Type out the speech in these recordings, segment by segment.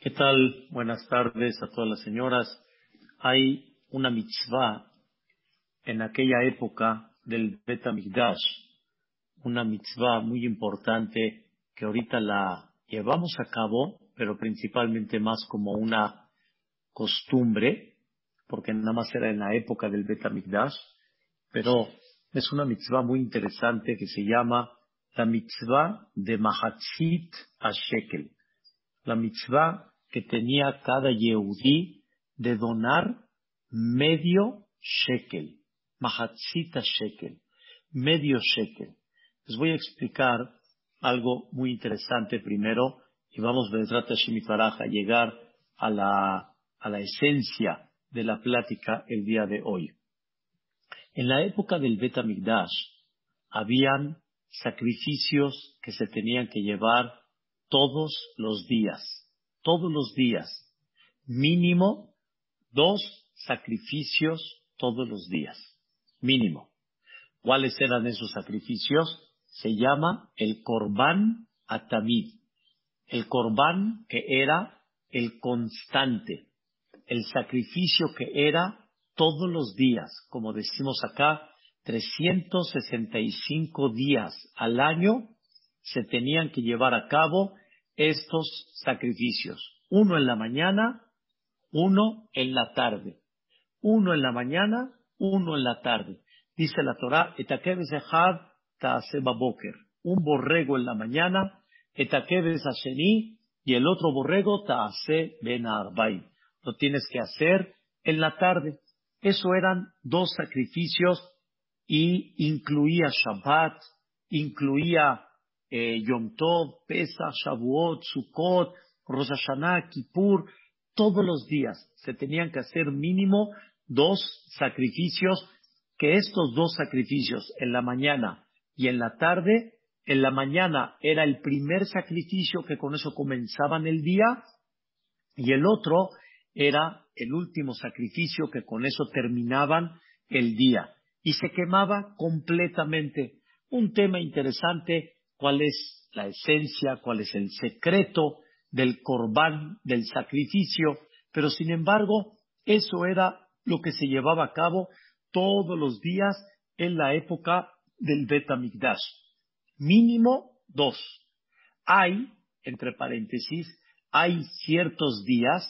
¿Qué tal? Buenas tardes a todas las señoras. Hay una mitzvah en aquella época del Betamigdash, una mitzvah muy importante que ahorita la llevamos a cabo, pero principalmente más como una costumbre, porque nada más era en la época del Betamigdash, pero es una mitzvah muy interesante que se llama la mitzvah de Mahatzit Shekel. La mitzvah que tenía cada Yehudí de donar medio shekel, Mahatzit a Shekel, medio shekel. Les voy a explicar algo muy interesante primero y vamos a llegar a la, a la esencia de la plática el día de hoy. En la época del Bet habían sacrificios que se tenían que llevar todos los días, todos los días, mínimo dos sacrificios todos los días, mínimo. ¿Cuáles eran esos sacrificios? Se llama el Corban Atamid, el Corban que era el constante, el sacrificio que era todos los días, como decimos acá, 365 días al año se tenían que llevar a cabo estos sacrificios. Uno en la mañana, uno en la tarde. Uno en la mañana, uno en la tarde. Dice la Torah, un borrego en la mañana, y el otro borrego taase Lo tienes que hacer en la tarde. Eso eran dos sacrificios y incluía Shabbat, incluía eh, Yom Tov, Pesach, Shavuot, Sukkot, Rosh Hashanah, Kippur, todos los días se tenían que hacer mínimo dos sacrificios, que estos dos sacrificios en la mañana y en la tarde, en la mañana era el primer sacrificio que con eso comenzaban el día y el otro era el último sacrificio que con eso terminaban el día y se quemaba completamente. Un tema interesante, cuál es la esencia, cuál es el secreto del corbán, del sacrificio, pero sin embargo, eso era lo que se llevaba a cabo todos los días en la época del Betamigdash. Mínimo dos. Hay, entre paréntesis, hay ciertos días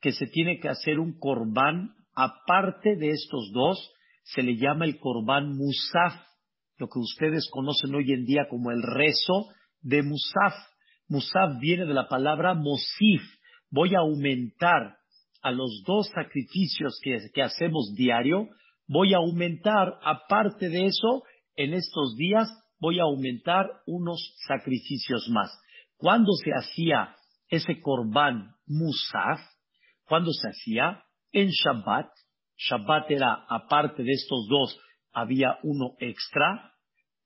que se tiene que hacer un corbán aparte de estos dos, se le llama el corbán musaf, lo que ustedes conocen hoy en día como el rezo de musaf. Musaf viene de la palabra mosif. Voy a aumentar a los dos sacrificios que, hacemos diario, voy a aumentar, aparte de eso, en estos días, voy a aumentar unos sacrificios más. ¿Cuándo se hacía ese corbán musaf? ¿Cuándo se hacía? En Shabbat. Shabbat era, aparte de estos dos, había uno extra.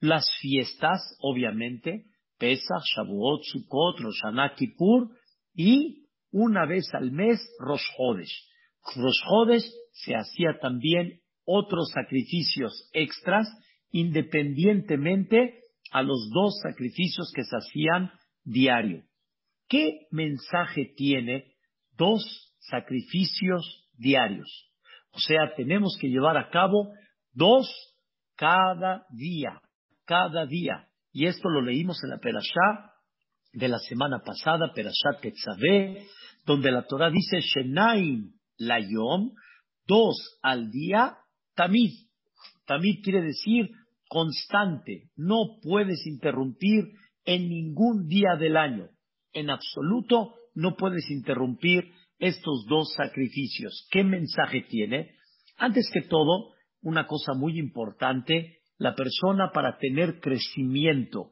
Las fiestas, obviamente, Pesach, Shavuot, Sukkot, Rosh Kippur, y una vez al mes, Rosh Hodesh. Rosh Hodesh se hacía también otros sacrificios extras, independientemente a los dos sacrificios que se hacían diario. ¿Qué mensaje tiene dos sacrificios diarios. O sea, tenemos que llevar a cabo dos cada día, cada día. Y esto lo leímos en la Perashá de la semana pasada, Perashat Tetzaveh, donde la Torah dice Shenaim Layom, dos al día, Tamid. Tamid quiere decir constante, no puedes interrumpir en ningún día del año. En absoluto no puedes interrumpir estos dos sacrificios. ¿Qué mensaje tiene? Antes que todo, una cosa muy importante, la persona para tener crecimiento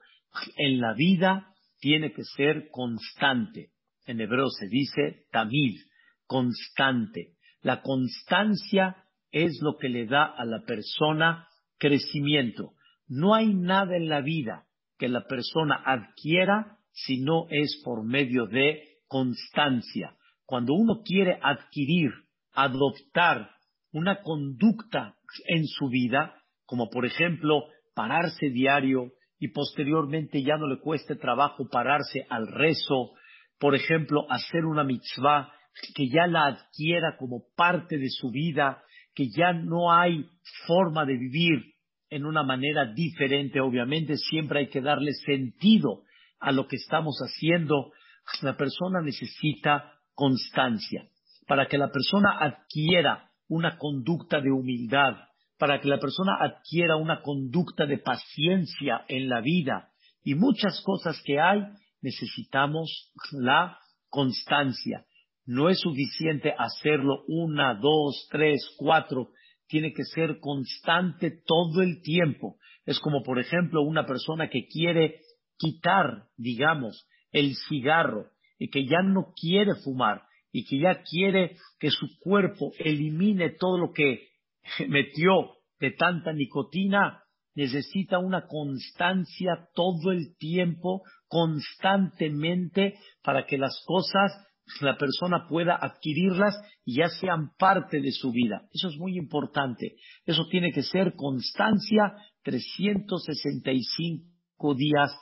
en la vida tiene que ser constante. En hebreo se dice tamid, constante. La constancia es lo que le da a la persona crecimiento. No hay nada en la vida que la persona adquiera si no es por medio de constancia cuando uno quiere adquirir, adoptar una conducta en su vida, como por ejemplo pararse diario y posteriormente ya no le cueste trabajo pararse al rezo, por ejemplo, hacer una mitzvah, que ya la adquiera como parte de su vida, que ya no hay forma de vivir en una manera diferente. Obviamente siempre hay que darle sentido a lo que estamos haciendo. La persona necesita constancia. Para que la persona adquiera una conducta de humildad, para que la persona adquiera una conducta de paciencia en la vida y muchas cosas que hay, necesitamos la constancia. No es suficiente hacerlo una, dos, tres, cuatro. Tiene que ser constante todo el tiempo. Es como, por ejemplo, una persona que quiere quitar, digamos, el cigarro y que ya no quiere fumar y que ya quiere que su cuerpo elimine todo lo que metió de tanta nicotina, necesita una constancia todo el tiempo, constantemente, para que las cosas la persona pueda adquirirlas y ya sean parte de su vida. Eso es muy importante. Eso tiene que ser constancia 365 días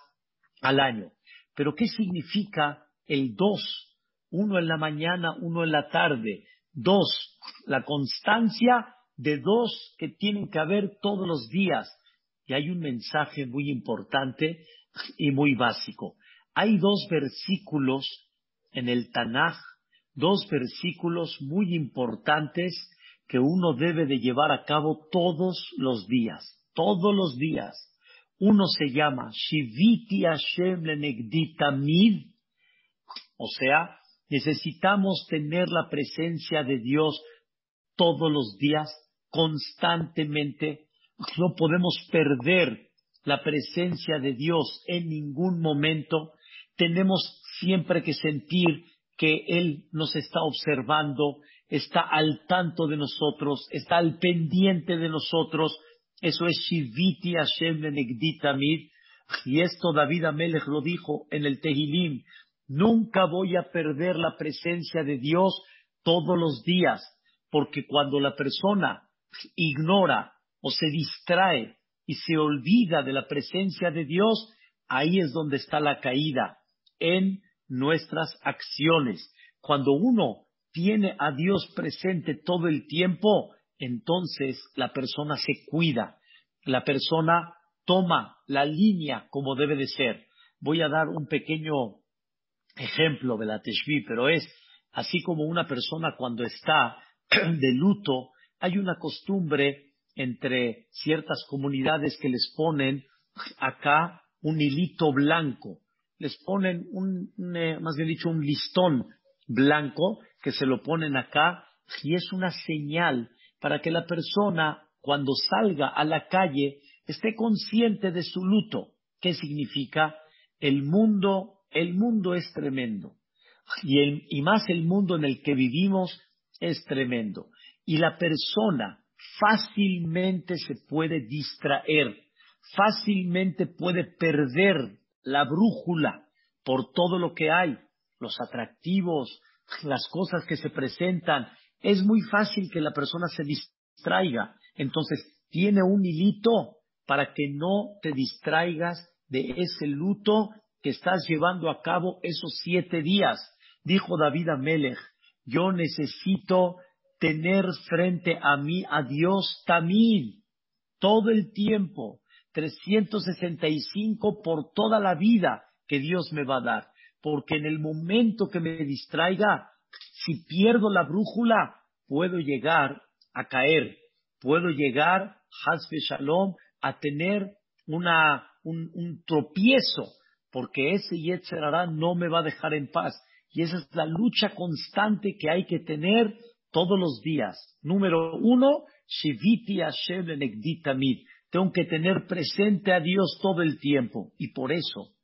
al año. Pero ¿qué significa el dos? Uno en la mañana, uno en la tarde. Dos, la constancia de dos que tienen que haber todos los días. Y hay un mensaje muy importante y muy básico. Hay dos versículos en el Tanaj, dos versículos muy importantes que uno debe de llevar a cabo todos los días, todos los días. Uno se llama Shiviti Hashem Lenegditamid, o sea, necesitamos tener la presencia de Dios todos los días constantemente. No podemos perder la presencia de Dios en ningún momento. Tenemos siempre que sentir que Él nos está observando, está al tanto de nosotros, está al pendiente de nosotros. Eso es Shiviti Hashem Lenegditamid. Y esto David Amelech lo dijo en el Tehilim. Nunca voy a perder la presencia de Dios todos los días, porque cuando la persona ignora o se distrae y se olvida de la presencia de Dios, ahí es donde está la caída en nuestras acciones. Cuando uno tiene a Dios presente todo el tiempo, entonces la persona se cuida, la persona toma la línea como debe de ser. Voy a dar un pequeño ejemplo de la Teshvi, pero es así como una persona cuando está de luto, hay una costumbre entre ciertas comunidades que les ponen acá un hilito blanco, les ponen un, eh, más bien dicho, un listón blanco que se lo ponen acá y es una señal para que la persona cuando salga a la calle esté consciente de su luto. ¿Qué significa? El mundo, el mundo es tremendo. Y, y más el mundo en el que vivimos es tremendo y la persona fácilmente se puede distraer, fácilmente puede perder la brújula por todo lo que hay, los atractivos, las cosas que se presentan. Es muy fácil que la persona se distraiga. Entonces, tiene un hilito para que no te distraigas de ese luto que estás llevando a cabo esos siete días. Dijo David Amelech, yo necesito tener frente a mí a Dios también, todo el tiempo, 365 por toda la vida que Dios me va a dar. Porque en el momento que me distraiga, si pierdo la brújula, puedo llegar a caer, puedo llegar, Hasbe Shalom, a tener una, un, un tropiezo, porque ese Yetzerará no me va a dejar en paz. Y esa es la lucha constante que hay que tener todos los días. Número uno, Shiviti Hashem Tamid. Tengo que tener presente a Dios todo el tiempo. Y por eso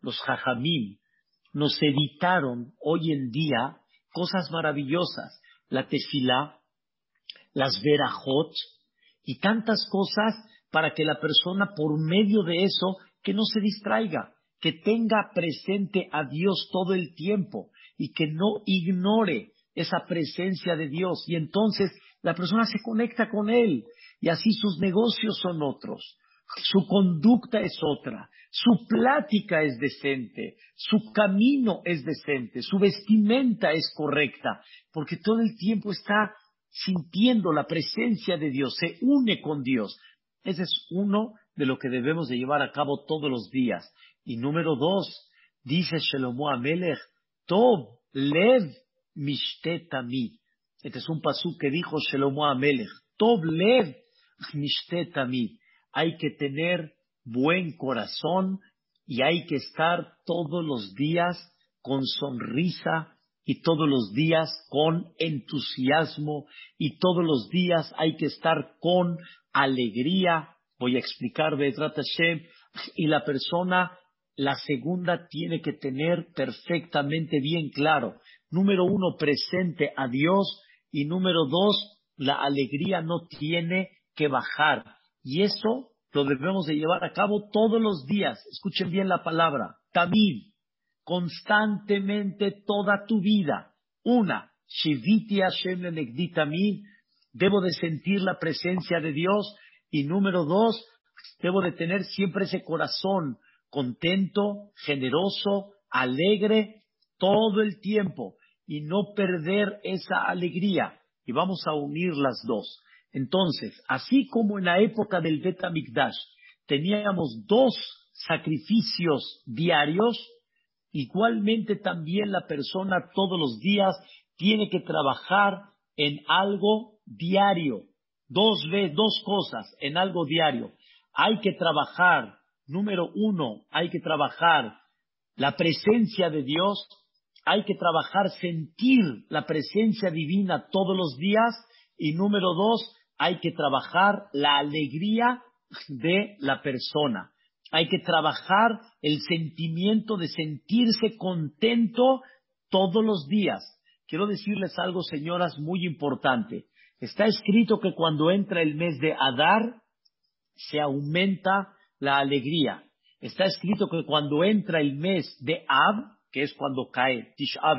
los Jajamim nos editaron hoy en día cosas maravillosas. La tefilá, las verajot y tantas cosas para que la persona por medio de eso que no se distraiga, que tenga presente a Dios todo el tiempo y que no ignore esa presencia de Dios. Y entonces la persona se conecta con Él y así sus negocios son otros, su conducta es otra, su plática es decente, su camino es decente, su vestimenta es correcta, porque todo el tiempo está sintiendo la presencia de Dios, se une con Dios. Ese es uno de lo que debemos de llevar a cabo todos los días. Y número dos, dice Shelomo Amelech, Tov lev mishtetami. Este es un pasú que dijo Shelomo Amelech. Tov lev mishtetami. Hay que tener buen corazón y hay que estar todos los días con sonrisa y todos los días con entusiasmo y todos los días hay que estar con alegría. Voy a explicar Betrat Hashem y la persona, la segunda tiene que tener perfectamente bien claro. Número uno, presente a Dios y número dos, la alegría no tiene que bajar. Y eso lo debemos de llevar a cabo todos los días. Escuchen bien la palabra. Tamid constantemente toda tu vida. Una, Shiviti Hashem debo de sentir la presencia de Dios. Y número dos, debo de tener siempre ese corazón contento, generoso, alegre, todo el tiempo y no perder esa alegría. Y vamos a unir las dos. Entonces, así como en la época del Bet teníamos dos sacrificios diarios, Igualmente también la persona todos los días tiene que trabajar en algo diario. Dos dos cosas en algo diario. Hay que trabajar, número uno, hay que trabajar la presencia de Dios, hay que trabajar sentir la presencia divina todos los días y número dos, hay que trabajar la alegría de la persona. Hay que trabajar el sentimiento de sentirse contento todos los días. Quiero decirles algo, señoras, muy importante. Está escrito que cuando entra el mes de Adar, se aumenta la alegría. Está escrito que cuando entra el mes de Ab, que es cuando cae Tish Ab,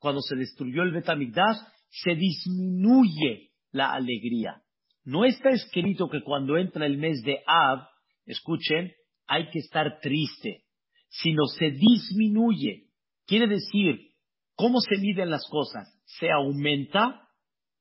cuando se destruyó el Betamigdash, se disminuye la alegría. No está escrito que cuando entra el mes de Ab, escuchen, hay que estar triste, sino se disminuye. Quiere decir, ¿cómo se miden las cosas? ¿Se aumenta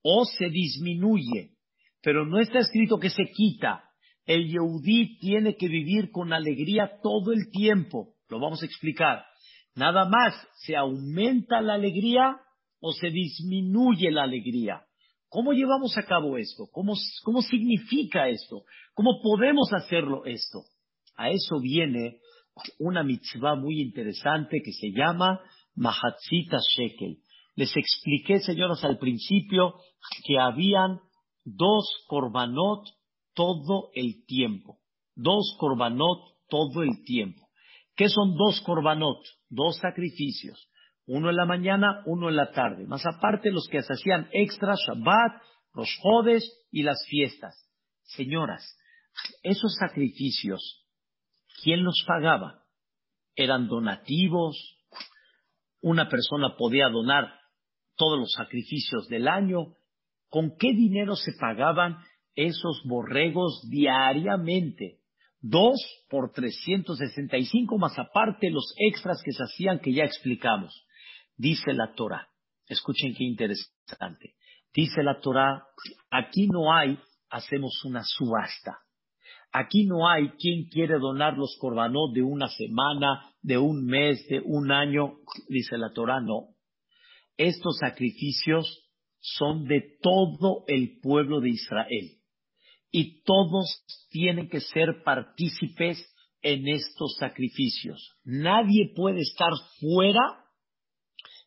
o se disminuye? Pero no está escrito que se quita. El Yehudí tiene que vivir con alegría todo el tiempo. Lo vamos a explicar. Nada más, ¿se aumenta la alegría o se disminuye la alegría? ¿Cómo llevamos a cabo esto? ¿Cómo, cómo significa esto? ¿Cómo podemos hacerlo esto? A eso viene una mitzvah muy interesante que se llama Mahatzita Shekel. Les expliqué, señoras, al principio que habían dos korbanot todo el tiempo. Dos korbanot todo el tiempo. ¿Qué son dos korbanot? Dos sacrificios. Uno en la mañana, uno en la tarde. Más aparte los que se hacían extra, Shabbat, los jodes y las fiestas. Señoras, esos sacrificios ¿Quién los pagaba? ¿Eran donativos? ¿Una persona podía donar todos los sacrificios del año? ¿Con qué dinero se pagaban esos borregos diariamente? Dos por 365 más aparte los extras que se hacían que ya explicamos. Dice la Torah. Escuchen qué interesante. Dice la Torah, aquí no hay, hacemos una subasta. Aquí no hay quien quiere donar los corbanot de una semana, de un mes, de un año, dice la Torah, no. Estos sacrificios son de todo el pueblo de Israel y todos tienen que ser partícipes en estos sacrificios. Nadie puede estar fuera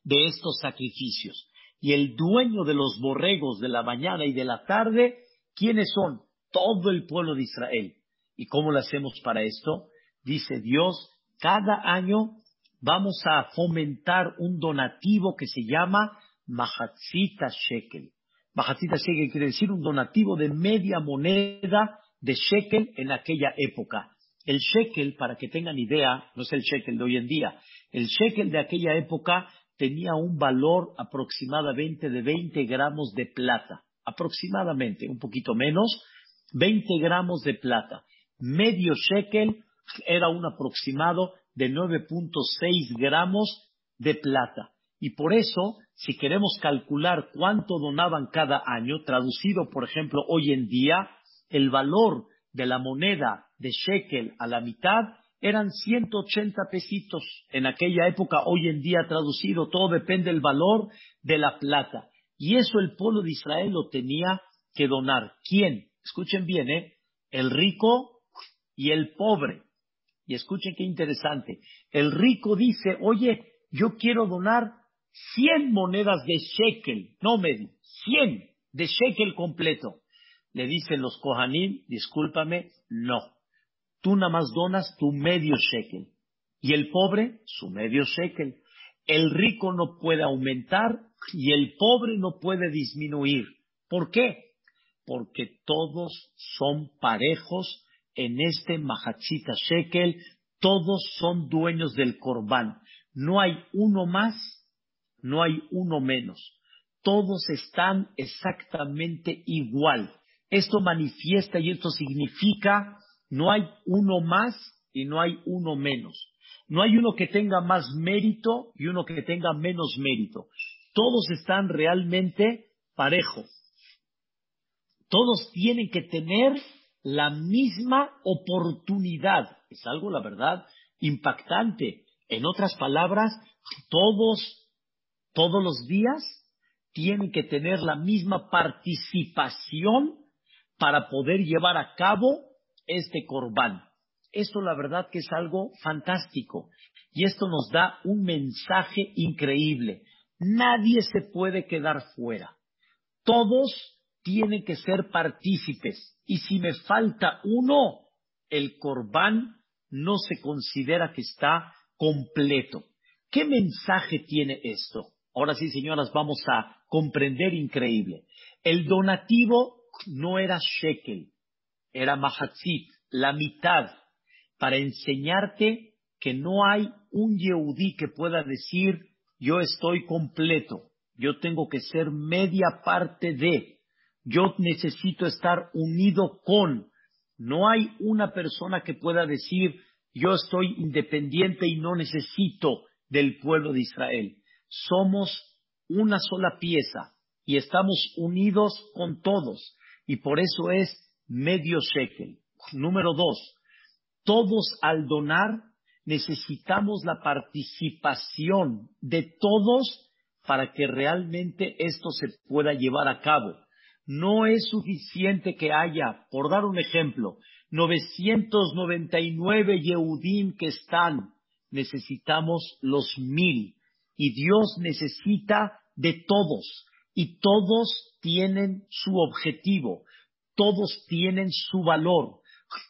de estos sacrificios. Y el dueño de los borregos de la mañana y de la tarde, ¿quiénes son? Todo el pueblo de Israel. ¿Y cómo lo hacemos para esto? Dice Dios, cada año vamos a fomentar un donativo que se llama Mahatzita Shekel. Mahatzita Shekel quiere decir un donativo de media moneda de Shekel en aquella época. El Shekel, para que tengan idea, no es el Shekel de hoy en día. El Shekel de aquella época tenía un valor aproximadamente de 20 gramos de plata. Aproximadamente, un poquito menos, 20 gramos de plata. Medio shekel era un aproximado de 9.6 gramos de plata. Y por eso, si queremos calcular cuánto donaban cada año, traducido, por ejemplo, hoy en día, el valor de la moneda de shekel a la mitad eran 180 pesitos. En aquella época, hoy en día traducido, todo depende del valor de la plata. Y eso el pueblo de Israel lo tenía que donar. ¿Quién? Escuchen bien, ¿eh? El rico y el pobre. Y escuchen qué interesante. El rico dice, oye, yo quiero donar 100 monedas de shekel, no medio, 100 de shekel completo. Le dicen los Kohanim, discúlpame, no. Tú nada más donas tu medio shekel. Y el pobre, su medio shekel. El rico no puede aumentar y el pobre no puede disminuir. ¿Por qué? Porque todos son parejos en este Mahatzita Shekel, todos son dueños del Corbán. No hay uno más, no hay uno menos. Todos están exactamente igual. Esto manifiesta y esto significa no hay uno más y no hay uno menos. No hay uno que tenga más mérito y uno que tenga menos mérito. Todos están realmente parejos. Todos tienen que tener la misma oportunidad. Es algo, la verdad, impactante. En otras palabras, todos, todos los días tienen que tener la misma participación para poder llevar a cabo este corbán. Esto la verdad que es algo fantástico y esto nos da un mensaje increíble. Nadie se puede quedar fuera. Todos tienen que ser partícipes y si me falta uno, el corbán no se considera que está completo. ¿Qué mensaje tiene esto? Ahora sí, señoras, vamos a comprender increíble. El donativo no era shekel, era mahatzit, la mitad, para enseñarte que no hay un yehudí que pueda decir yo estoy completo, yo tengo que ser media parte de, yo necesito estar unido con. No hay una persona que pueda decir yo estoy independiente y no necesito del pueblo de Israel. Somos una sola pieza y estamos unidos con todos y por eso es medio shekel. Número dos, todos al donar necesitamos la participación de todos para que realmente esto se pueda llevar a cabo. No es suficiente que haya, por dar un ejemplo, 999 Yehudim que están. Necesitamos los mil. Y Dios necesita de todos. Y todos tienen su objetivo. Todos tienen su valor.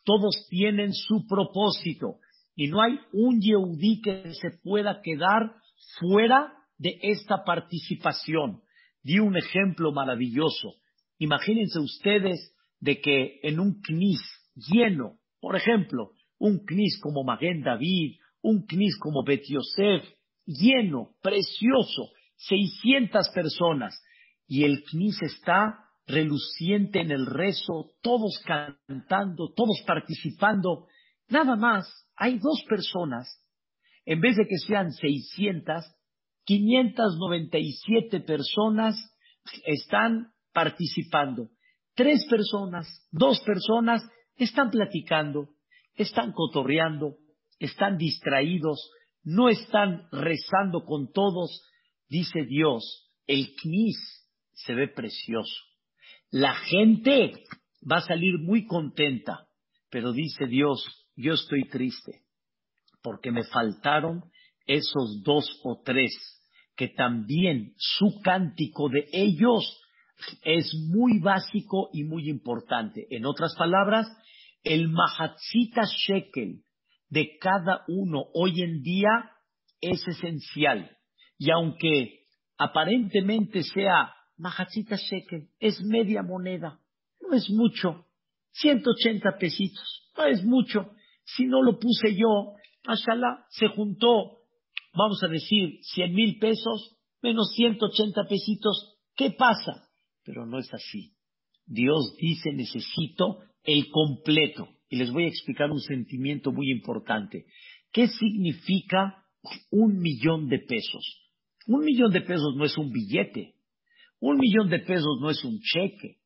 Todos tienen su propósito y no hay un Yehudí que se pueda quedar fuera de esta participación. Di un ejemplo maravilloso. Imagínense ustedes de que en un knis lleno, por ejemplo, un knis como Maguen David, un knis como Bet Yosef, lleno, precioso, 600 personas, y el knis está reluciente en el rezo, todos cantando, todos participando, nada más hay dos personas, en vez de que sean 600, 597 personas están participando. Tres personas, dos personas están platicando, están cotorreando, están distraídos, no están rezando con todos. Dice Dios, el knis se ve precioso. La gente va a salir muy contenta, pero dice Dios, yo estoy triste porque me faltaron esos dos o tres que también su cántico de ellos es muy básico y muy importante. En otras palabras, el Mahatzita Shekel de cada uno hoy en día es esencial. Y aunque aparentemente sea Mahatzita Shekel, es media moneda, no es mucho, 180 pesitos, no es mucho, si no lo puse yo, Mashallah, se juntó, vamos a decir, 100 mil pesos menos 180 pesitos. ¿Qué pasa? Pero no es así. Dios dice, necesito el completo. Y les voy a explicar un sentimiento muy importante. ¿Qué significa un millón de pesos? Un millón de pesos no es un billete. Un millón de pesos no es un cheque.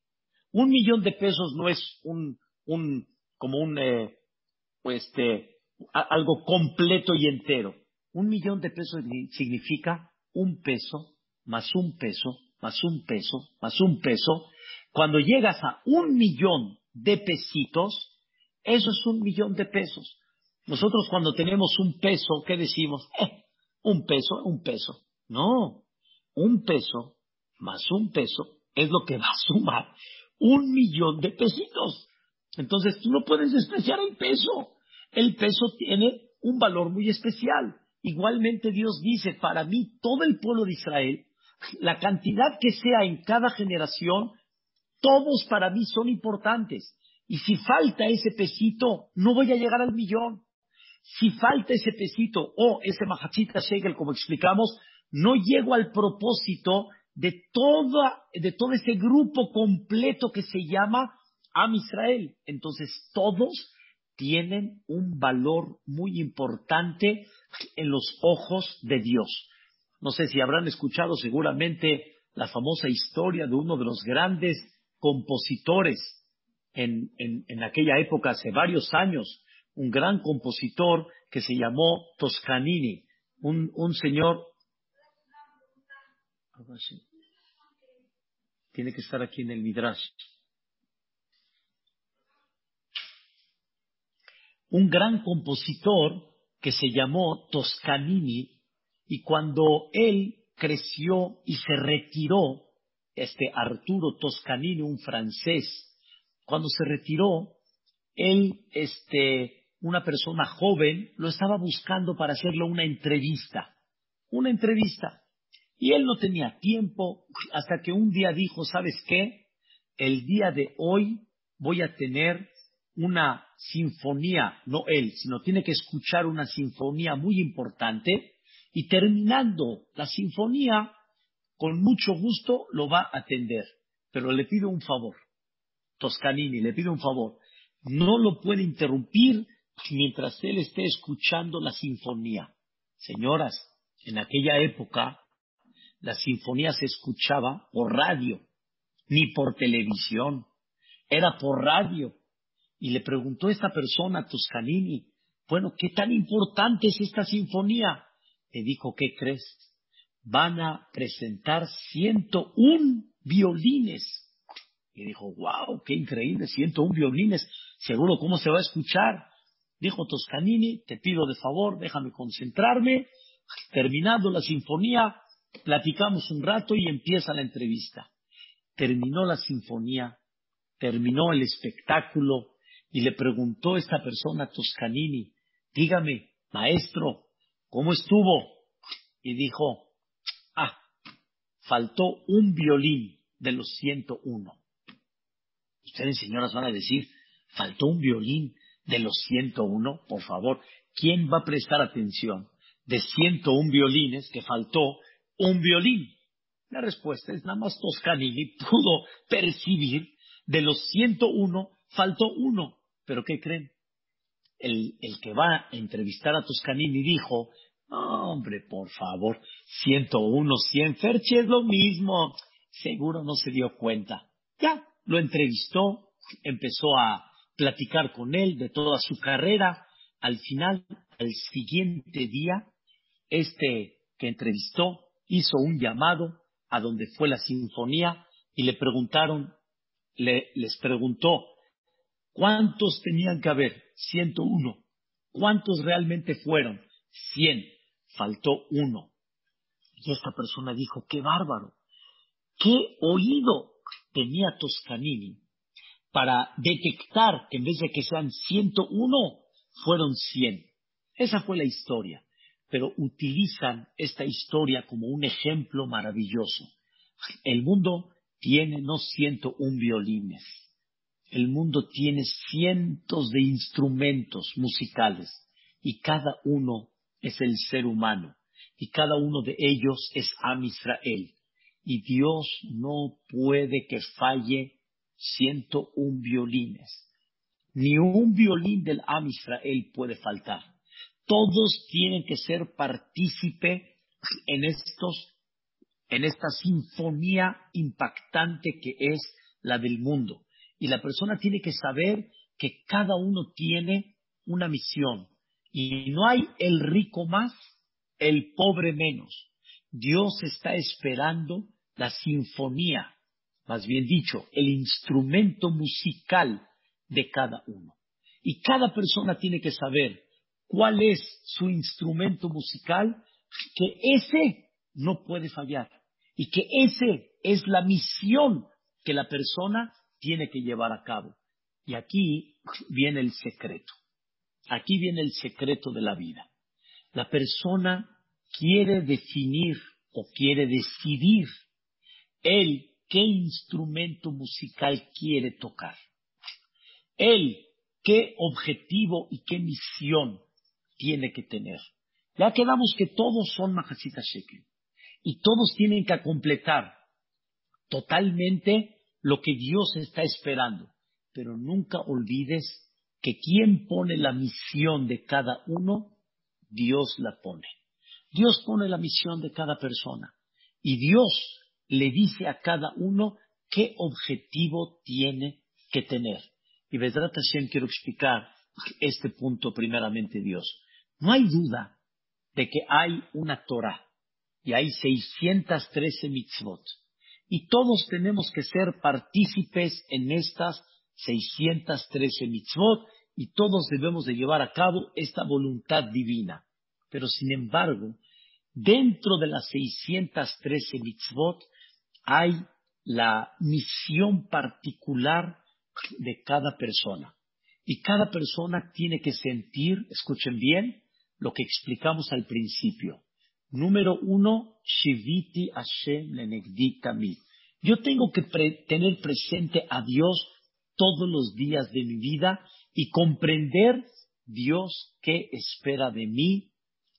Un millón de pesos no es un, un como un, eh, este, algo completo y entero. Un millón de pesos significa un peso más un peso más un peso más un peso. Cuando llegas a un millón de pesitos, eso es un millón de pesos. Nosotros cuando tenemos un peso, ¿qué decimos? Eh, un peso, un peso. No, un peso más un peso es lo que va a sumar un millón de pesitos. Entonces tú no puedes despreciar el peso. El peso tiene un valor muy especial. Igualmente Dios dice, para mí, todo el pueblo de Israel, la cantidad que sea en cada generación, todos para mí son importantes. Y si falta ese pesito, no voy a llegar al millón. Si falta ese pesito o ese majachita shekel, como explicamos, no llego al propósito de, toda, de todo ese grupo completo que se llama Am Israel. Entonces todos tienen un valor muy importante en los ojos de Dios. No sé si habrán escuchado seguramente la famosa historia de uno de los grandes compositores en, en, aquella época, hace varios años, un gran compositor que se llamó Toscanini, un, un señor. Tiene que estar aquí en el Midrash. un gran compositor que se llamó Toscanini y cuando él creció y se retiró, este Arturo Toscanini, un francés, cuando se retiró, él, este, una persona joven, lo estaba buscando para hacerle una entrevista, una entrevista. Y él no tenía tiempo hasta que un día dijo, ¿sabes qué? El día de hoy voy a tener una sinfonía, no él, sino tiene que escuchar una sinfonía muy importante y terminando la sinfonía, con mucho gusto lo va a atender. Pero le pido un favor, Toscanini, le pido un favor, no lo puede interrumpir mientras él esté escuchando la sinfonía. Señoras, en aquella época la sinfonía se escuchaba por radio, ni por televisión, era por radio y le preguntó esta persona, Toscanini, bueno, ¿qué tan importante es esta sinfonía? Le dijo, ¿qué crees? Van a presentar 101 violines. Y dijo, wow, qué increíble, 101 violines. Seguro, ¿cómo se va a escuchar? Dijo Toscanini, te pido de favor, déjame concentrarme. Terminando la sinfonía, platicamos un rato y empieza la entrevista. Terminó la sinfonía, terminó el espectáculo, y le preguntó esta persona a Toscanini, dígame, maestro, ¿cómo estuvo? Y dijo, ah, faltó un violín de los 101. Ustedes, señoras, van a decir, faltó un violín de los 101, por favor, ¿quién va a prestar atención de 101 violines que faltó un violín? La respuesta es nada más Toscanini pudo percibir de los 101 faltó uno. Pero ¿qué creen? El, que va a entrevistar a Toscanini dijo, hombre, por favor, 101, 100, Ferchi es lo mismo. Seguro no se dio cuenta. Ya, lo entrevistó, empezó a platicar con él de toda su carrera. Al final, al siguiente día, este que entrevistó hizo un llamado a donde fue la sinfonía y le preguntaron, le, les preguntó, ¿Cuántos tenían que haber? 101. ¿Cuántos realmente fueron? 100. Faltó uno. Y esta persona dijo, qué bárbaro. ¿Qué oído tenía Toscanini para detectar que en vez de que sean 101, fueron 100? Esa fue la historia. Pero utilizan esta historia como un ejemplo maravilloso. El mundo tiene no 101 violines el mundo tiene cientos de instrumentos musicales y cada uno es el ser humano y cada uno de ellos es Am Israel. Y Dios no puede que falle 101 violines. Ni un violín del Am Israel puede faltar. Todos tienen que ser partícipe en estos, en esta sinfonía impactante que es la del mundo. Y la persona tiene que saber que cada uno tiene una misión. Y no hay el rico más, el pobre menos. Dios está esperando la sinfonía, más bien dicho, el instrumento musical de cada uno. Y cada persona tiene que saber cuál es su instrumento musical, que ese no puede fallar y que ese es la misión que la persona tiene que llevar a cabo. Y aquí viene el secreto. Aquí viene el secreto de la vida. La persona quiere definir o quiere decidir él qué instrumento musical quiere tocar. Él qué objetivo y qué misión tiene que tener. Ya quedamos que todos son Majasita Shekel y todos tienen que completar totalmente lo que Dios está esperando. Pero nunca olvides que quien pone la misión de cada uno, Dios la pone. Dios pone la misión de cada persona y Dios le dice a cada uno qué objetivo tiene que tener. Y Vedrat Hashem quiero explicar este punto primeramente Dios. No hay duda de que hay una Torah y hay 613 mitzvot. Y todos tenemos que ser partícipes en estas 613 mitzvot y todos debemos de llevar a cabo esta voluntad divina. Pero sin embargo, dentro de las 613 mitzvot hay la misión particular de cada persona. Y cada persona tiene que sentir, escuchen bien, lo que explicamos al principio. Número uno, Shiviti Hashem Lenegdi Yo tengo que tener presente a Dios todos los días de mi vida y comprender Dios qué espera de mí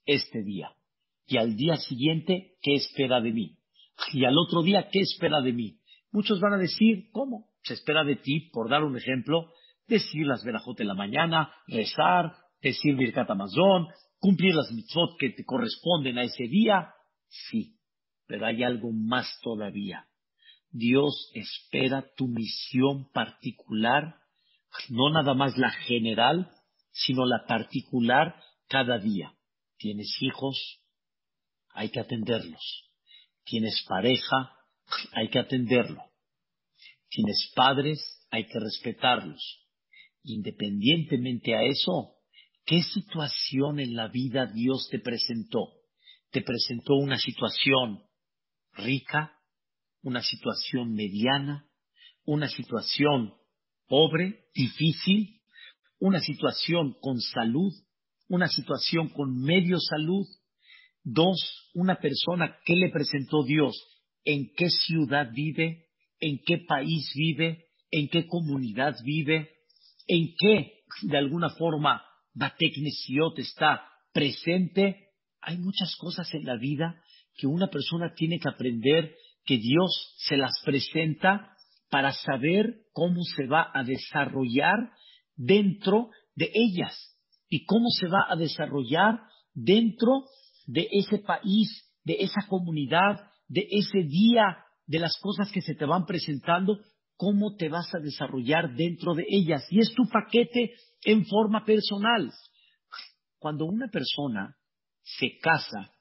este día. Y al día siguiente, qué espera de mí. Y al otro día, qué espera de mí. Muchos van a decir, ¿cómo? Se espera de ti, por dar un ejemplo, decir las verajotes en la mañana, rezar, decir Birkat Amazon, cumplir las mitzvot que te corresponden a ese día, sí, pero hay algo más todavía. Dios espera tu misión particular, no nada más la general, sino la particular cada día. Tienes hijos, hay que atenderlos. Tienes pareja, hay que atenderlo. Tienes padres, hay que respetarlos. Independientemente a eso, ¿Qué situación en la vida Dios te presentó? ¿Te presentó una situación rica, una situación mediana, una situación pobre, difícil, una situación con salud, una situación con medio salud? Dos, una persona que le presentó Dios, en qué ciudad vive, en qué país vive, en qué comunidad vive, en qué, de alguna forma, Bateknesiot está presente. Hay muchas cosas en la vida que una persona tiene que aprender que Dios se las presenta para saber cómo se va a desarrollar dentro de ellas y cómo se va a desarrollar dentro de ese país, de esa comunidad, de ese día, de las cosas que se te van presentando, cómo te vas a desarrollar dentro de ellas. Y es tu paquete en forma personal. Cuando una persona se casa,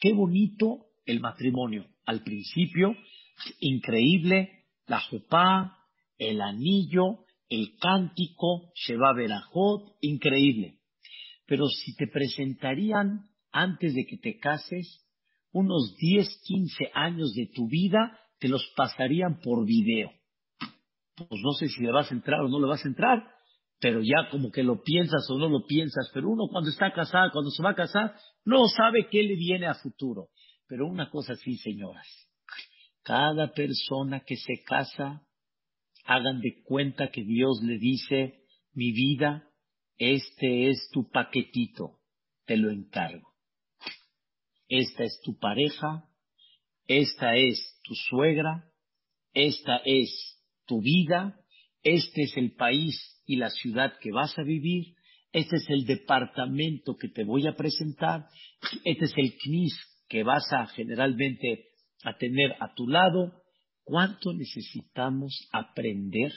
qué bonito el matrimonio. Al principio, increíble, la jupá, el anillo, el cántico, Sheba Berajot, increíble. Pero si te presentarían antes de que te cases, unos 10, 15 años de tu vida, te los pasarían por video. Pues no sé si le vas a entrar o no le vas a entrar, pero ya como que lo piensas o no lo piensas, pero uno cuando está casado, cuando se va a casar, no sabe qué le viene a futuro. Pero una cosa sí, señoras, cada persona que se casa, hagan de cuenta que Dios le dice, mi vida, este es tu paquetito, te lo encargo. Esta es tu pareja, esta es tu suegra, esta es tu vida, este es el país y la ciudad que vas a vivir, este es el departamento que te voy a presentar, este es el CNIS que vas a generalmente a tener a tu lado. ¿Cuánto necesitamos aprender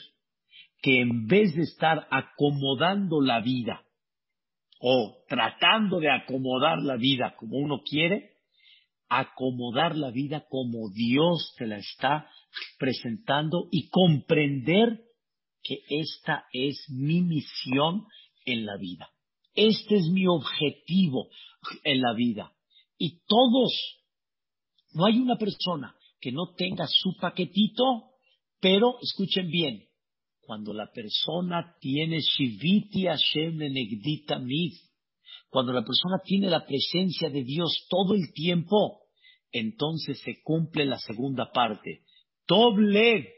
que en vez de estar acomodando la vida o tratando de acomodar la vida como uno quiere, acomodar la vida como Dios te la está presentando y comprender que esta es mi misión en la vida. Este es mi objetivo en la vida. Y todos, no hay una persona que no tenga su paquetito, pero escuchen bien, cuando la persona tiene Shiviti Hashem Negdita Mid, cuando la persona tiene la presencia de Dios todo el tiempo, entonces se cumple la segunda parte. Doble,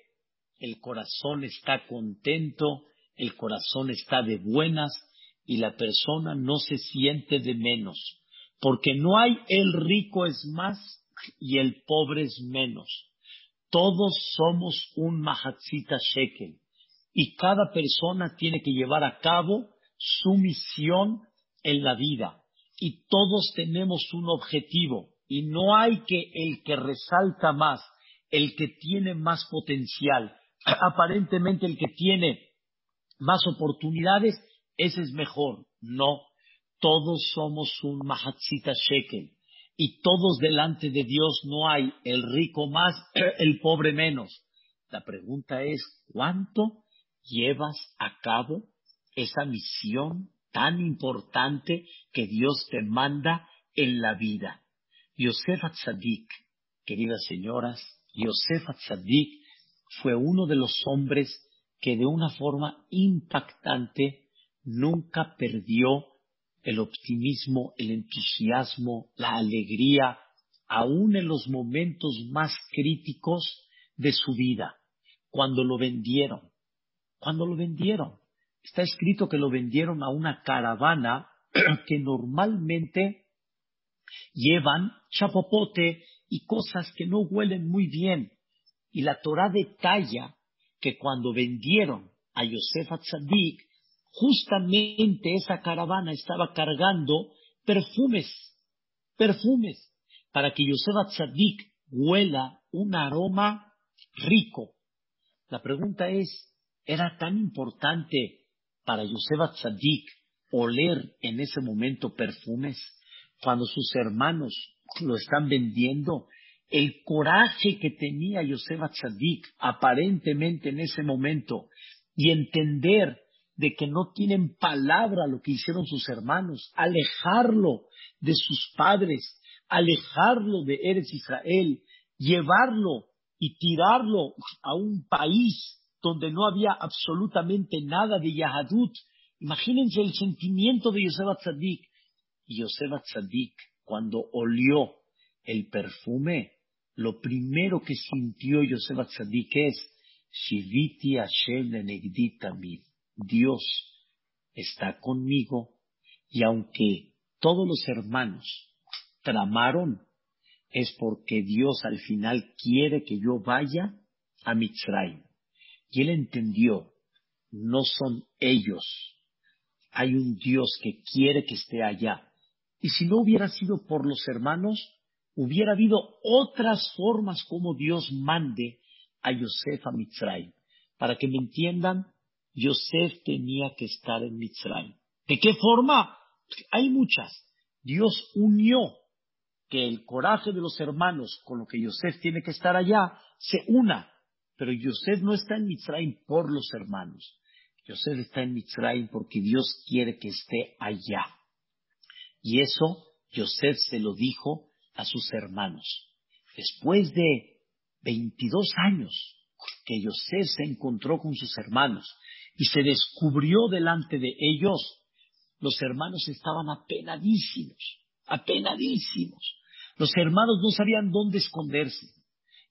el corazón está contento, el corazón está de buenas y la persona no se siente de menos, porque no hay el rico es más y el pobre es menos. Todos somos un mahatzita shekel y cada persona tiene que llevar a cabo su misión en la vida y todos tenemos un objetivo y no hay que el que resalta más, el que tiene más potencial, aparentemente el que tiene más oportunidades, ese es mejor. No, todos somos un mahatzita shekel y todos delante de Dios no hay el rico más, el pobre menos. La pregunta es, ¿cuánto llevas a cabo esa misión tan importante que Dios te manda en la vida? Yosef Atzadik, queridas señoras, Yosef Atzadik fue uno de los hombres que de una forma impactante nunca perdió el optimismo, el entusiasmo, la alegría, aún en los momentos más críticos de su vida, cuando lo vendieron, cuando lo vendieron. Está escrito que lo vendieron a una caravana que normalmente llevan chapopote y cosas que no huelen muy bien. Y la Torah detalla que cuando vendieron a Yosef Atzadik, justamente esa caravana estaba cargando perfumes, perfumes, para que Yosef Atzadik huela un aroma rico. La pregunta es, ¿Era tan importante para Yosef Atzadik oler en ese momento perfumes cuando sus hermanos lo están vendiendo? El coraje que tenía Yosef Atzadik aparentemente en ese momento y entender de que no tienen palabra lo que hicieron sus hermanos, alejarlo de sus padres, alejarlo de Eres Israel, llevarlo y tirarlo a un país donde no había absolutamente nada de Yahadut. Imagínense el sentimiento de Yosef Tzadik. Y Yosef Tzadik, cuando olió el perfume, lo primero que sintió Yosef Tzadik es, Shiviti Hashem. Dios está conmigo y aunque todos los hermanos tramaron, es porque Dios al final quiere que yo vaya a Mitzrayim. Y él entendió, no son ellos. Hay un Dios que quiere que esté allá. Y si no hubiera sido por los hermanos, hubiera habido otras formas como Dios mande a Yosef a Mitzrayim. Para que me entiendan, Yosef tenía que estar en Mitzrayim. ¿De qué forma? Hay muchas. Dios unió que el coraje de los hermanos con lo que Yosef tiene que estar allá se una pero Yosef no está en Mitzrayim por los hermanos. Yosef está en Mitzrayim porque Dios quiere que esté allá. Y eso Yosef se lo dijo a sus hermanos. Después de 22 años que Yosef se encontró con sus hermanos y se descubrió delante de ellos, los hermanos estaban apenadísimos, apenadísimos. Los hermanos no sabían dónde esconderse.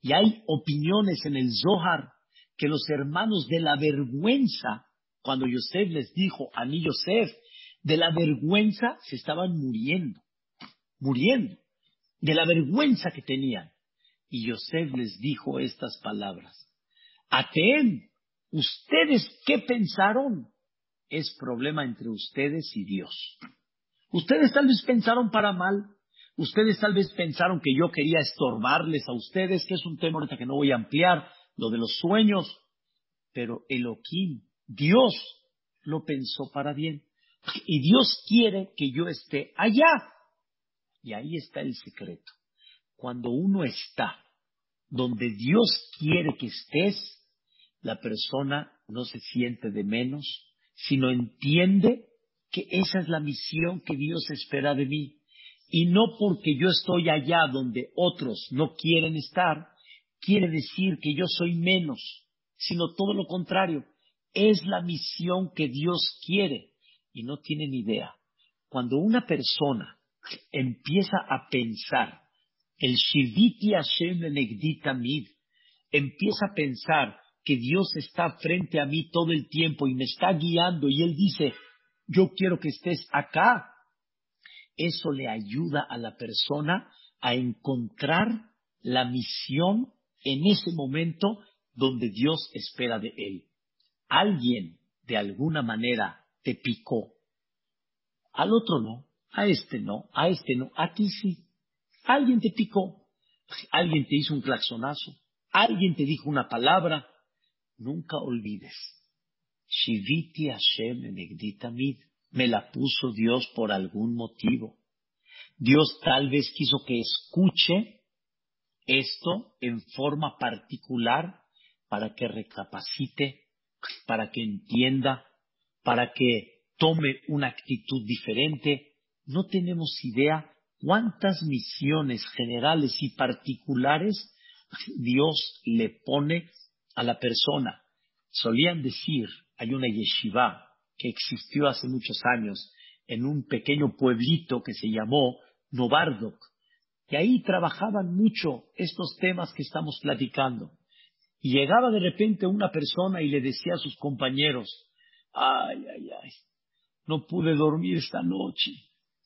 Y hay opiniones en el Zohar que los hermanos de la vergüenza, cuando Yosef les dijo a mí Yosef, de la vergüenza se estaban muriendo, muriendo, de la vergüenza que tenían. Y Yosef les dijo estas palabras, Atem, ustedes qué pensaron es problema entre ustedes y Dios. Ustedes tal vez pensaron para mal, ustedes tal vez pensaron que yo quería estorbarles a ustedes, que es un tema ahorita que no voy a ampliar, lo de los sueños, pero Elohim, Dios, lo pensó para bien. Y Dios quiere que yo esté allá. Y ahí está el secreto. Cuando uno está donde Dios quiere que estés, la persona no se siente de menos, sino entiende que esa es la misión que Dios espera de mí. Y no porque yo estoy allá donde otros no quieren estar, quiere decir que yo soy menos, sino todo lo contrario. Es la misión que Dios quiere. Y no tienen idea. Cuando una persona empieza a pensar el Shiviti Hashem Mid, empieza a pensar que Dios está frente a mí todo el tiempo y me está guiando y Él dice, yo quiero que estés acá. Eso le ayuda a la persona a encontrar la misión en ese momento donde Dios espera de él. Alguien de alguna manera te picó. Al otro no, a este no, a este no, a ti sí. Alguien te picó, alguien te hizo un claxonazo, alguien te dijo una palabra. Nunca olvides, Shiviti Hashem Mid, me la puso Dios por algún motivo. Dios tal vez quiso que escuche esto en forma particular para que recapacite, para que entienda, para que tome una actitud diferente. No tenemos idea cuántas misiones generales y particulares Dios le pone a la persona. Solían decir, hay una yeshiva que existió hace muchos años en un pequeño pueblito que se llamó Novardok, y ahí trabajaban mucho estos temas que estamos platicando. Y llegaba de repente una persona y le decía a sus compañeros, ay, ay, ay, no pude dormir esta noche.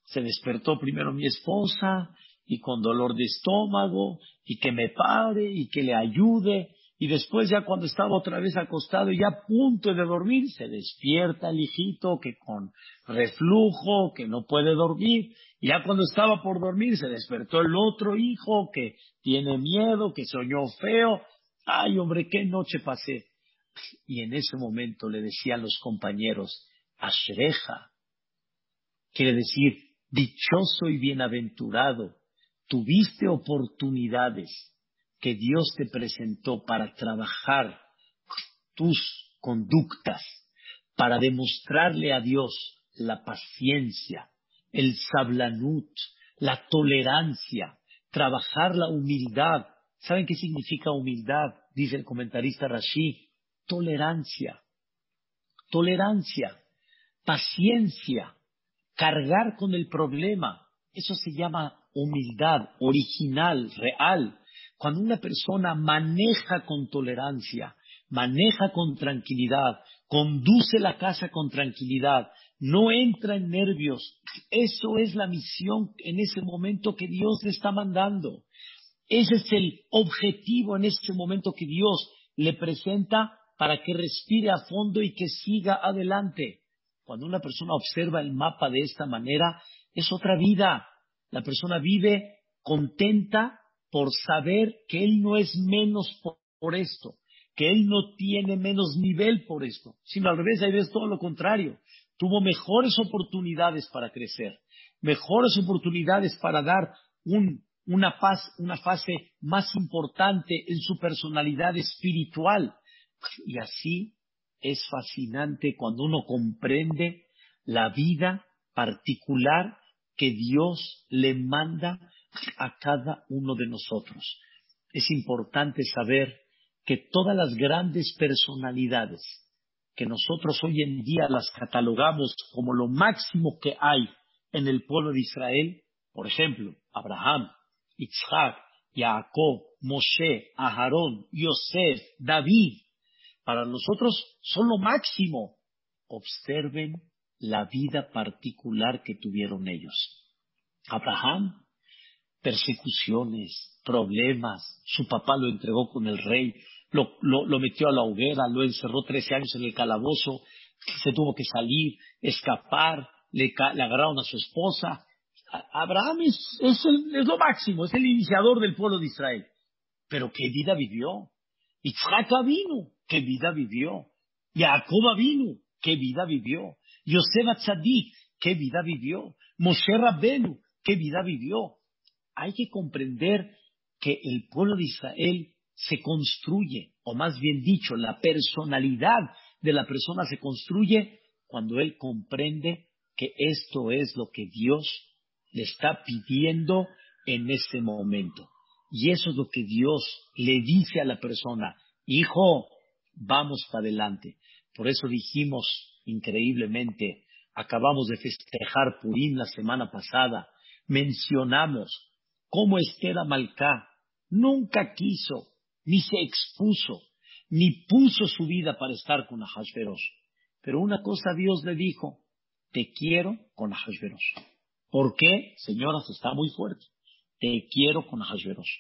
Se despertó primero mi esposa y con dolor de estómago y que me pare y que le ayude y después ya cuando estaba otra vez acostado y ya a punto de dormir, se despierta el hijito que con reflujo, que no puede dormir. Y ya cuando estaba por dormir, se despertó el otro hijo que tiene miedo, que soñó feo. Ay, hombre, qué noche pasé. Y en ese momento le decían los compañeros, Ashreja, quiere decir, dichoso y bienaventurado, tuviste oportunidades que Dios te presentó para trabajar tus conductas, para demostrarle a Dios la paciencia, el sablanut, la tolerancia, trabajar la humildad. ¿Saben qué significa humildad? Dice el comentarista Rashi. Tolerancia, tolerancia, paciencia, cargar con el problema. Eso se llama humildad original, real. Cuando una persona maneja con tolerancia, maneja con tranquilidad, conduce la casa con tranquilidad, no entra en nervios, eso es la misión en ese momento que Dios le está mandando. Ese es el objetivo en ese momento que Dios le presenta para que respire a fondo y que siga adelante. Cuando una persona observa el mapa de esta manera, es otra vida. La persona vive contenta por saber que Él no es menos por, esto, que Él no tiene menos nivel por esto, sino al revés, hay es todo lo contrario. Tuvo mejores oportunidades para crecer, mejores oportunidades para dar una fase más importante en su personalidad espiritual. Y así es fascinante cuando uno comprende la vida particular que Dios le manda a cada uno de nosotros. Es importante saber que todas las grandes personalidades que nosotros hoy en día las catalogamos como lo máximo que hay en el pueblo de Israel, por ejemplo, Abraham, Isaac, Jacob, Moshe, Aharón, Yosef, David, para nosotros son lo máximo. Observen la vida particular que tuvieron ellos. Abraham persecuciones, problemas, su papá lo entregó con el rey, lo, metió a la hoguera, lo encerró 13 años en el calabozo, se tuvo que salir, escapar, le, le agarraron a su esposa. Abraham es, es, lo máximo, es el iniciador del pueblo de Israel. Pero qué vida vivió. Yitzhak vino, qué vida vivió. Jacob vino, qué vida vivió. Yosef Tzadik, qué vida vivió. Moshe Rabbenu, qué vida vivió. Hay que comprender que el pueblo de Israel se construye, o más bien dicho, la personalidad de la persona se construye cuando él comprende que esto es lo que Dios le está pidiendo en ese momento. Y eso es lo que Dios le dice a la persona, hijo, vamos para adelante. Por eso dijimos increíblemente, acabamos de festejar Purim la semana pasada, mencionamos cómo Esther Amalcá nunca quiso, ni se expuso, ni puso su vida para estar con Ahasverosh. Pero una cosa Dios le dijo, te quiero con Ahasverosh. ¿Por qué? Señoras, está muy fuerte. Te quiero con Ahasverosh.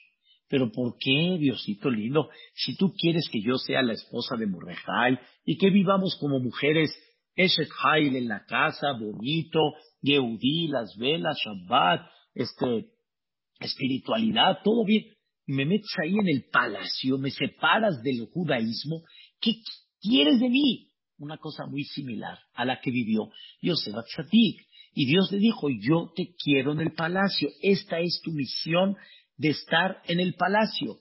Pero ¿por qué, Diosito lindo? Si tú quieres que yo sea la esposa de Mordejai y que vivamos como mujeres Eshet Hail en la casa, bonito, Yehudí, las velas, Shabbat, este, espiritualidad, todo bien. Me metes ahí en el palacio, me separas del judaísmo. ¿Qué quieres de mí? Una cosa muy similar a la que vivió Yosef Atzadik. Y Dios le dijo, yo te quiero en el palacio. Esta es tu misión de estar en el palacio.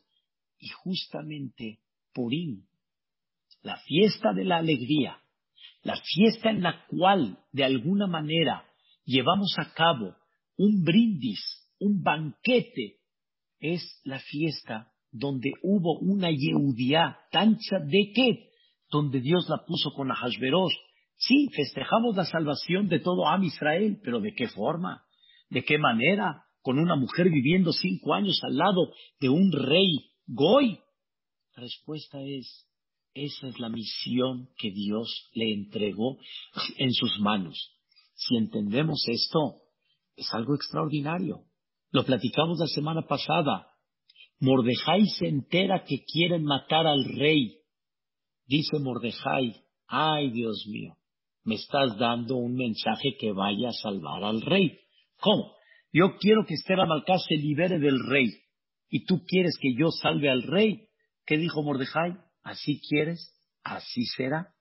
Y justamente Purim, la fiesta de la alegría, la fiesta en la cual de alguna manera llevamos a cabo un brindis, un banquete, es la fiesta donde hubo una Yehudiá de donde Dios la puso con Ahasverosh. Sí, festejamos la salvación de todo Am Israel, pero ¿de qué forma? ¿De qué manera? con una mujer viviendo cinco años al lado de un rey Goy? La respuesta es, esa es la misión que Dios le entregó en sus manos. Si entendemos esto, es algo extraordinario. Lo platicamos la semana pasada. Mordejai se entera que quieren matar al rey. Dice Mordejai, ay Dios mío, me estás dando un mensaje que vaya a salvar al rey. ¿Cómo? Yo quiero que Esther Amalcá se libere del rey. ¿Y tú quieres que yo salve al rey? ¿Qué dijo Mordejai? ¿Así quieres? Así será.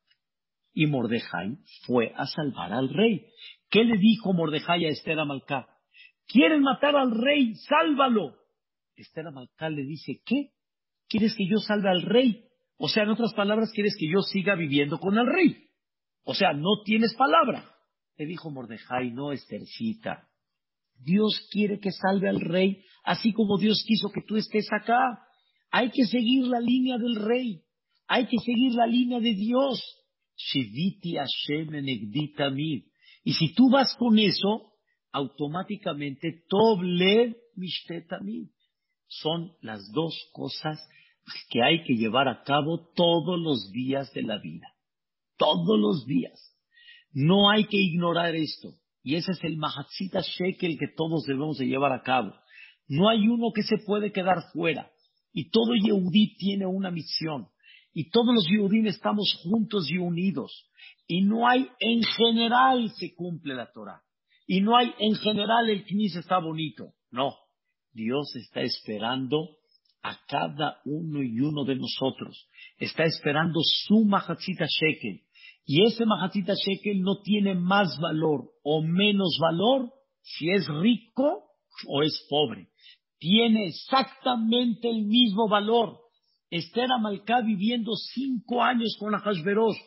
Y Mordejai fue a salvar al rey. ¿Qué le dijo Mordejai a Esther Amalcá? ¿Quieren matar al rey? ¡Sálvalo! Esther Amalcá le dice, ¿qué? ¿Quieres que yo salve al rey? O sea, en otras palabras, ¿quieres que yo siga viviendo con el rey? O sea, no tienes palabra. Le dijo Mordejai, no, Esthercita, Dios quiere que salve al rey, así como Dios quiso que tú estés acá. Hay que seguir la línea del rey, hay que seguir la línea de Dios. Y si tú vas con eso, automáticamente Toble Mishtetami. Son las dos cosas que hay que llevar a cabo todos los días de la vida. Todos los días. No hay que ignorar esto. Y ese es el Mahatzita Shekel que todos debemos de llevar a cabo. No hay uno que se puede quedar fuera. Y todo Yehudí tiene una misión. Y todos los Yehudim estamos juntos y unidos. Y no hay en general se cumple la Torah. Y no hay en general el Knis está bonito. No. Dios está esperando a cada uno y uno de nosotros. Está esperando su Mahatzita Shekel y ese Mahatita Shekel no tiene más valor o menos valor si es rico o es pobre. Tiene exactamente el mismo valor. Esther Amalcá viviendo cinco años con la Hashverosh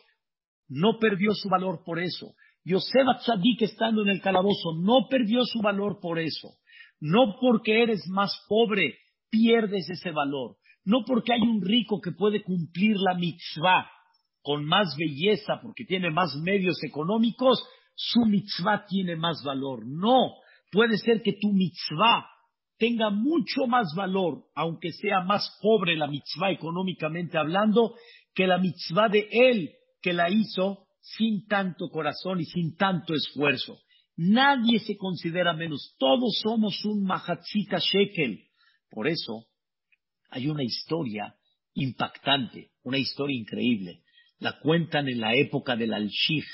no perdió su valor por eso. Yosef Tzadik estando en el calabozo no perdió su valor por eso. No porque eres más pobre pierdes ese valor. No porque hay un rico que puede cumplir la mitzvah con más belleza porque tiene más medios económicos, su mitzvah tiene más valor. No, puede ser que tu mitzvah tenga mucho más valor, aunque sea más pobre la mitzvah económicamente hablando, que la mitzvah de él que la hizo sin tanto corazón y sin tanto esfuerzo. Nadie se considera menos, todos somos un mahatzita shekel. Por eso hay una historia impactante, una historia increíble. La cuentan en la época del Al-Shikh.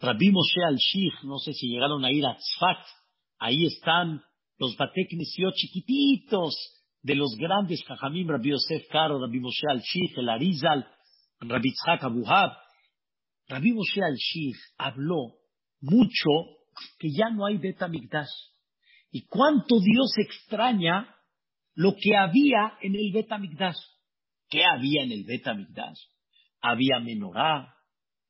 Rabbi Moshe Al-Shikh, no sé si llegaron a ir a Tzfat, ahí están los Bateknesiot chiquititos de los grandes Jajamim, Rabbi Yosef Karo, Rabbi Moshe Al-Shikh, el Arizal, Rabbi Tzhak Abuhab. Rabbi Moshe Al-Shikh habló mucho que ya no hay Beta Y cuánto Dios extraña lo que había en el Bet ¿Qué había en el Bet Había menorá,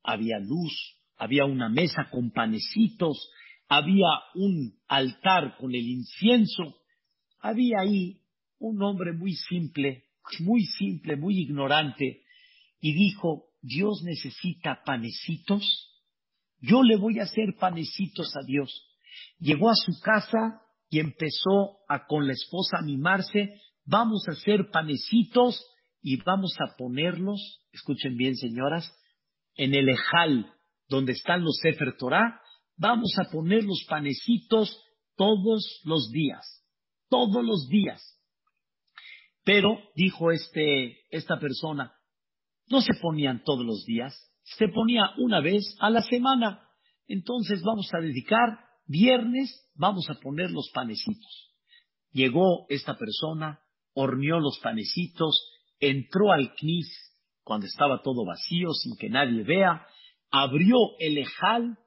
había luz, había una mesa con panecitos, había un altar con el incienso, había ahí un hombre muy simple, muy simple, muy ignorante, y dijo, Dios necesita panecitos, yo le voy a hacer panecitos a Dios. Llegó a su casa y empezó a con la esposa a mimarse, vamos a hacer panecitos y vamos a ponerlos, escuchen bien señoras, en el ejal donde están los Sefer Torah, vamos a poner los panecitos todos los días, todos los días. Pero, dijo este, esta persona, no se ponían todos los días, se ponía una vez a la semana. Entonces vamos a dedicar viernes, vamos a poner los panecitos. Llegó esta persona, horneó los panecitos, entró al knis cuando estaba todo vacío, sin que nadie vea, abrió el ejal,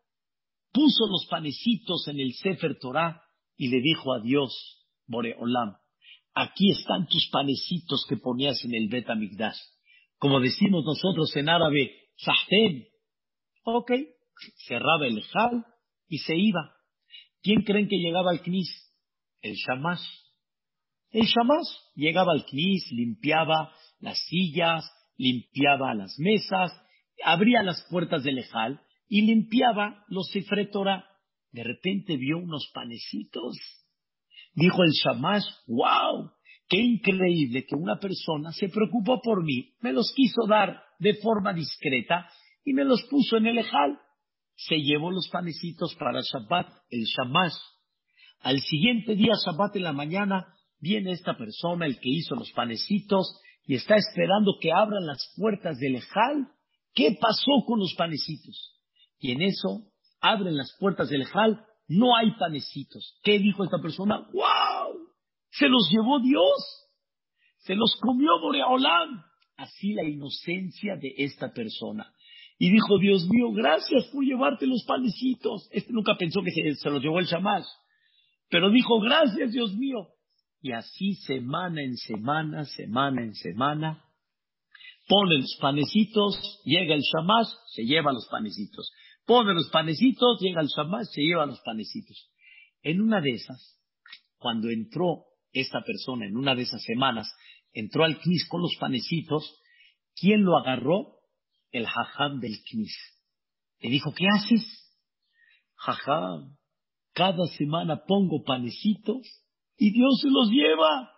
puso los panecitos en el Sefer Torah y le dijo a Dios, Boreolam, aquí están tus panecitos que ponías en el Bet Como decimos nosotros en árabe, Sahten. Ok, cerraba el ejal y se iba. ¿Quién creen que llegaba al Knis? El Shamash. El Shamash llegaba al Knis, limpiaba las sillas, limpiaba las mesas, abría las puertas del Ejal y limpiaba los Sifretora. De repente vio unos panecitos. Dijo el Shamash, wow, qué increíble que una persona se preocupó por mí, me los quiso dar de forma discreta y me los puso en el Ejal. Se llevó los panecitos para Shabbat, el Shamash. Al siguiente día, Shabbat en la mañana, viene esta persona, el que hizo los panecitos, y está esperando que abran las puertas del Ejal. ¿Qué pasó con los panecitos? Y en eso abren las puertas del Ejal, no hay panecitos. ¿Qué dijo esta persona? ¡Wow! Se los llevó Dios. Se los comió Boreolam. Así la inocencia de esta persona. Y dijo, Dios mío, gracias por llevarte los panecitos. Este nunca pensó que se, los llevó el chamás. Pero dijo, gracias Dios mío, y así semana en semana, semana en semana, pone los panecitos, llega el shamás, se lleva los panecitos. Pone los panecitos, llega el shamás, se lleva los panecitos. En una de esas, cuando entró esta persona, en una de esas semanas, entró al knis con los panecitos, ¿quién lo agarró? El jajam del knis. Le dijo, ¿qué haces? Jajam, cada semana pongo panecitos y Dios se los lleva.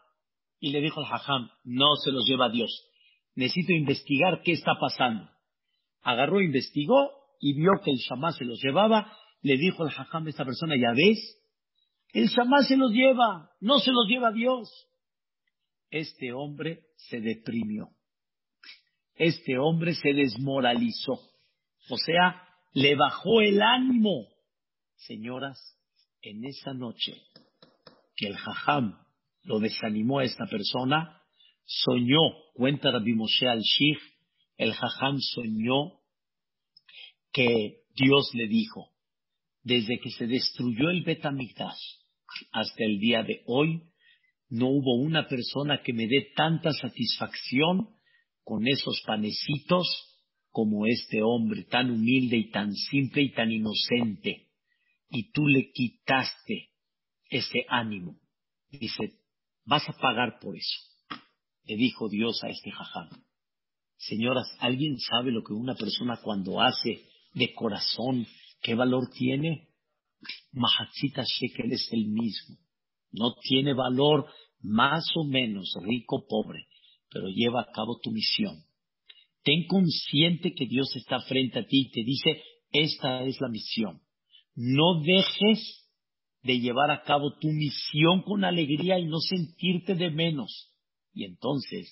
Y le dijo al hajam, no se los lleva Dios. Necesito investigar qué está pasando. Agarró, investigó y vio que el shamá se los llevaba. Le dijo al hajam a esta persona, ya ves, el shamá se los lleva, no se los lleva Dios. Este hombre se deprimió. Este hombre se desmoralizó. O sea, le bajó el ánimo. Señoras, en esa noche que el jajam lo desanimó a esta persona, soñó, cuenta Rabbi Moshe al-Shich, el jajam soñó que Dios le dijo, desde que se destruyó el Betamigdash hasta el día de hoy, no hubo una persona que me dé tanta satisfacción con esos panecitos como este hombre tan humilde y tan simple y tan inocente. Y tú le quitaste ese ánimo. Dice, vas a pagar por eso. Le dijo Dios a este jajam. Señoras, ¿alguien sabe lo que una persona cuando hace de corazón, qué valor tiene? Mahatzita Shekel es el mismo. No tiene valor más o menos rico o pobre, pero lleva a cabo tu misión. Ten consciente que Dios está frente a ti y te dice, esta es la misión. No dejes de llevar a cabo tu misión con alegría y no sentirte de menos. Y entonces,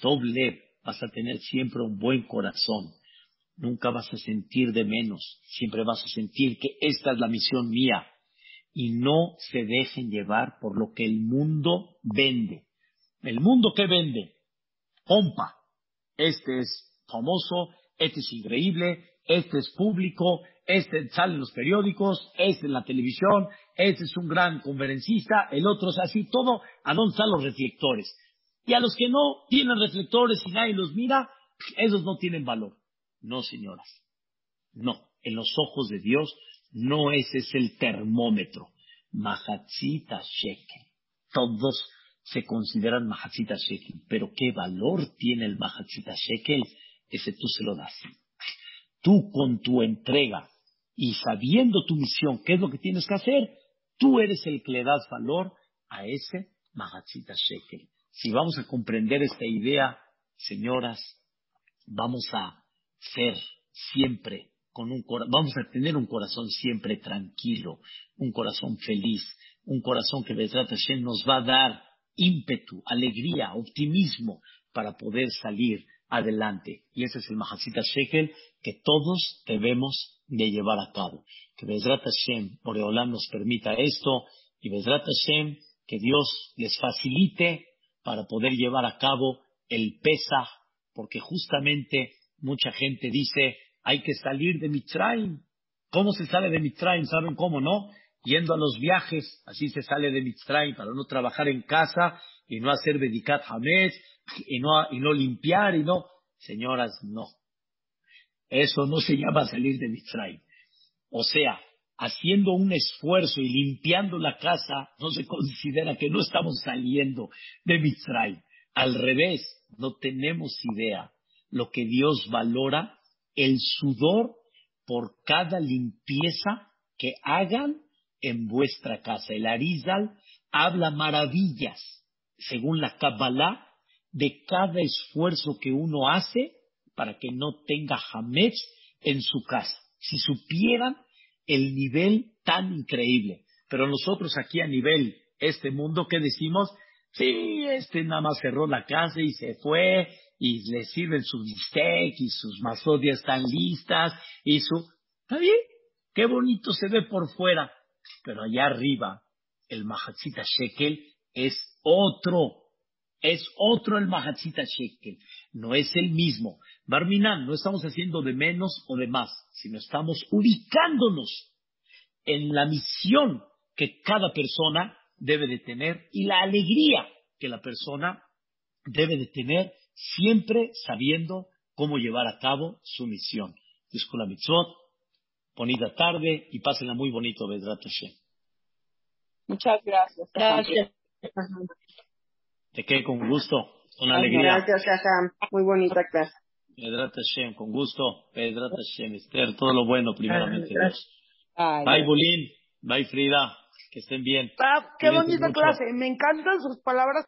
doble vas a tener siempre un buen corazón. Nunca vas a sentir de menos. Siempre vas a sentir que esta es la misión mía. Y no se dejen llevar por lo que el mundo vende. El mundo que vende, pompa. Este es famoso, este es increíble, este es público, este sale en los periódicos, este en la televisión, este es un gran conferencista, el otro es así, todo, ¿a dónde están los reflectores? Y a los que no tienen reflectores y nadie los mira, esos no tienen valor. No, señoras. No. En los ojos de Dios, no ese es el termómetro. Mahatzita Shekel. Todos se consideran Mahatzita Shekel. Pero qué valor tiene el Mahatzita Shekel, ese tú se lo das. Tú con tu entrega y sabiendo tu misión, qué es lo que tienes que hacer, tú eres el que le das valor a ese Mahatzita Shekel. Si vamos a comprender esta idea, señoras, vamos a ser siempre con un vamos a tener un corazón siempre tranquilo, un corazón feliz, un corazón que Besrat Hashem nos va a dar ímpetu, alegría, optimismo para poder salir adelante. Y ese es el Mahasita Shekel que todos debemos de llevar a cabo. Que Besrat Hashem, Oreolam, nos permita esto y Besrat Hashem, que Dios les facilite para poder llevar a cabo el Pesach, porque justamente mucha gente dice, hay que salir de Mitzrayim. ¿Cómo se sale de Mitzrayim? ¿Saben cómo no? Yendo a los viajes, así se sale de Mitzrayim para no trabajar en casa y no hacer Bedikat Hametz y no, y no limpiar y no. Señoras, no. Eso no se llama salir de Mitzrayim. O sea, haciendo un esfuerzo y limpiando la casa, no se considera que no estamos saliendo de Mitzrayim. Al revés, no tenemos idea lo que Dios valora, el sudor por cada limpieza que hagan en vuestra casa. El Arizal habla maravillas, según la Kabbalah, de cada esfuerzo que uno hace para que no tenga Hametz en su casa. Si supieran el nivel tan increíble. Pero nosotros aquí a nivel este mundo, ¿qué decimos? Sí, este nada más cerró la casa y se fue y le sirven su bistec y sus mazodias están listas y su... Está bien, qué bonito se ve por fuera, pero allá arriba el Mahatzita Shekel es otro, es otro el Mahatzita Shekel, no es el mismo. Barminan, no estamos haciendo de menos o de más, sino estamos ubicándonos en la misión que cada persona debe de tener y la alegría que la persona debe de tener siempre sabiendo cómo llevar a cabo su misión. Disculpa mitzvot, bonita tarde y pásenla muy bonito, Vedrat Hashem. Muchas gracias. Gracias. Te quedé con gusto, con alegría. Gracias, Shaham. Muy bonita clase. Vedrat Hashem, con gusto. Vedrat Hashem, Esther, todo lo bueno, primeramente Dios. Bye, Bulín. Bye, Frida. Que estén bien. qué bonita clase. Me encantan sus palabras